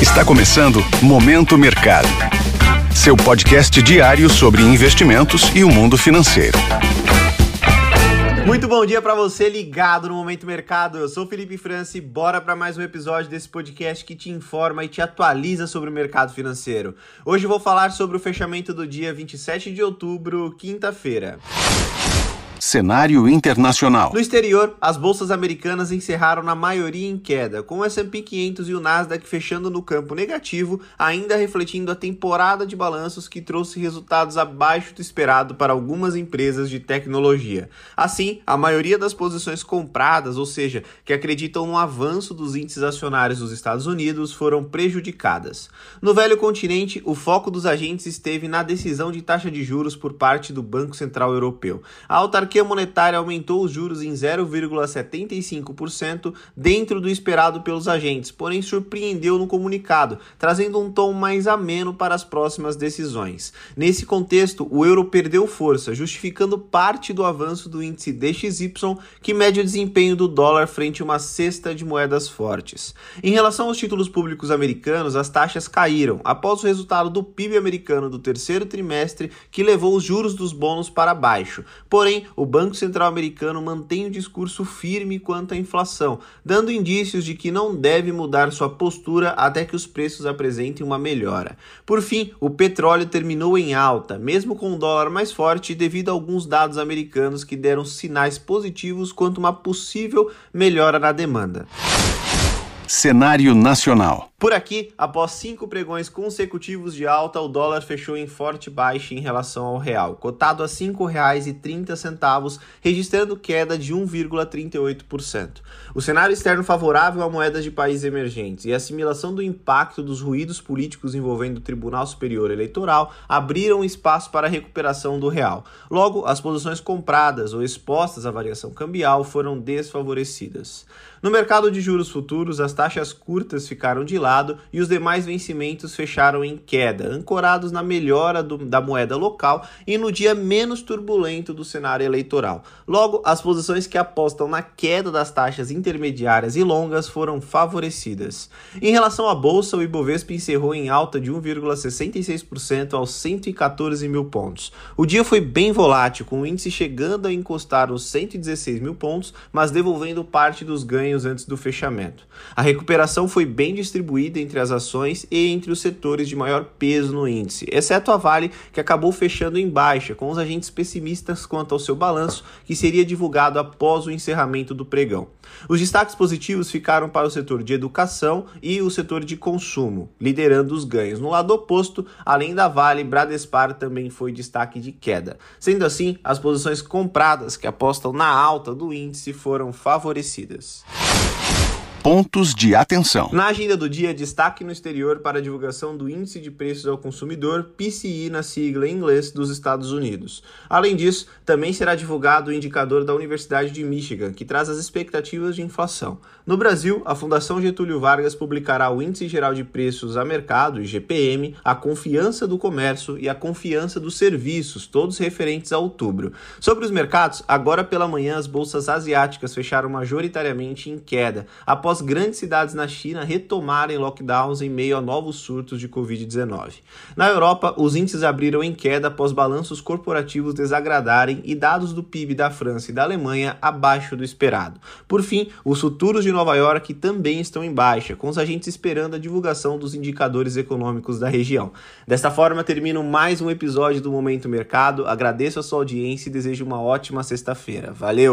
Está começando Momento Mercado. Seu podcast diário sobre investimentos e o mundo financeiro. Muito bom dia para você ligado no Momento Mercado. Eu sou Felipe França e bora para mais um episódio desse podcast que te informa e te atualiza sobre o mercado financeiro. Hoje vou falar sobre o fechamento do dia 27 de outubro, quinta-feira. Cenário internacional. No exterior, as bolsas americanas encerraram na maioria em queda, com o S&P 500 e o Nasdaq fechando no campo negativo, ainda refletindo a temporada de balanços que trouxe resultados abaixo do esperado para algumas empresas de tecnologia. Assim, a maioria das posições compradas, ou seja, que acreditam no avanço dos índices acionários dos Estados Unidos, foram prejudicadas. No velho continente, o foco dos agentes esteve na decisão de taxa de juros por parte do Banco Central Europeu. A autarquia autarquia monetária aumentou os juros em 0,75% dentro do esperado pelos agentes, porém surpreendeu no comunicado, trazendo um tom mais ameno para as próximas decisões. Nesse contexto, o euro perdeu força, justificando parte do avanço do índice DXY, que mede o desempenho do dólar frente a uma cesta de moedas fortes. Em relação aos títulos públicos americanos, as taxas caíram após o resultado do PIB americano do terceiro trimestre, que levou os juros dos bônus para baixo. Porém, o o Banco Central americano mantém o discurso firme quanto à inflação, dando indícios de que não deve mudar sua postura até que os preços apresentem uma melhora. Por fim, o petróleo terminou em alta, mesmo com o dólar mais forte, devido a alguns dados americanos que deram sinais positivos quanto a uma possível melhora na demanda. Cenário nacional. Por aqui, após cinco pregões consecutivos de alta, o dólar fechou em forte baixa em relação ao real, cotado a R$ 5,30, registrando queda de 1,38%. O cenário externo favorável a moedas de países emergentes e a assimilação do impacto dos ruídos políticos envolvendo o Tribunal Superior Eleitoral abriram espaço para a recuperação do real. Logo, as posições compradas ou expostas à variação cambial foram desfavorecidas. No mercado de juros futuros, as taxas curtas ficaram de lado e os demais vencimentos fecharam em queda, ancorados na melhora do, da moeda local e no dia menos turbulento do cenário eleitoral. Logo, as posições que apostam na queda das taxas intermediárias e longas foram favorecidas. Em relação à bolsa, o Ibovespa encerrou em alta de 1,66% aos 114 mil pontos. O dia foi bem volátil, com o índice chegando a encostar os 116 mil pontos, mas devolvendo parte dos ganhos antes do fechamento. A recuperação foi bem distribuída entre as ações e entre os setores de maior peso no índice, exceto a Vale, que acabou fechando em baixa, com os agentes pessimistas quanto ao seu balanço, que seria divulgado após o encerramento do pregão. Os destaques positivos ficaram para o setor de educação e o setor de consumo, liderando os ganhos. No lado oposto, além da Vale, Bradespar também foi destaque de queda. Sendo assim, as posições compradas que apostam na alta do índice foram favorecidas pontos de atenção. Na agenda do dia, destaque no exterior para a divulgação do Índice de Preços ao Consumidor, PCI na sigla em inglês, dos Estados Unidos. Além disso, também será divulgado o indicador da Universidade de Michigan, que traz as expectativas de inflação. No Brasil, a Fundação Getúlio Vargas publicará o Índice Geral de Preços a Mercado, IGPM, a confiança do comércio e a confiança dos serviços, todos referentes a outubro. Sobre os mercados, agora pela manhã as bolsas asiáticas fecharam majoritariamente em queda, após após grandes cidades na China retomarem lockdowns em meio a novos surtos de Covid-19. Na Europa, os índices abriram em queda após balanços corporativos desagradarem e dados do PIB da França e da Alemanha abaixo do esperado. Por fim, os futuros de Nova York também estão em baixa, com os agentes esperando a divulgação dos indicadores econômicos da região. Desta forma, termino mais um episódio do Momento Mercado. Agradeço a sua audiência e desejo uma ótima sexta-feira. Valeu!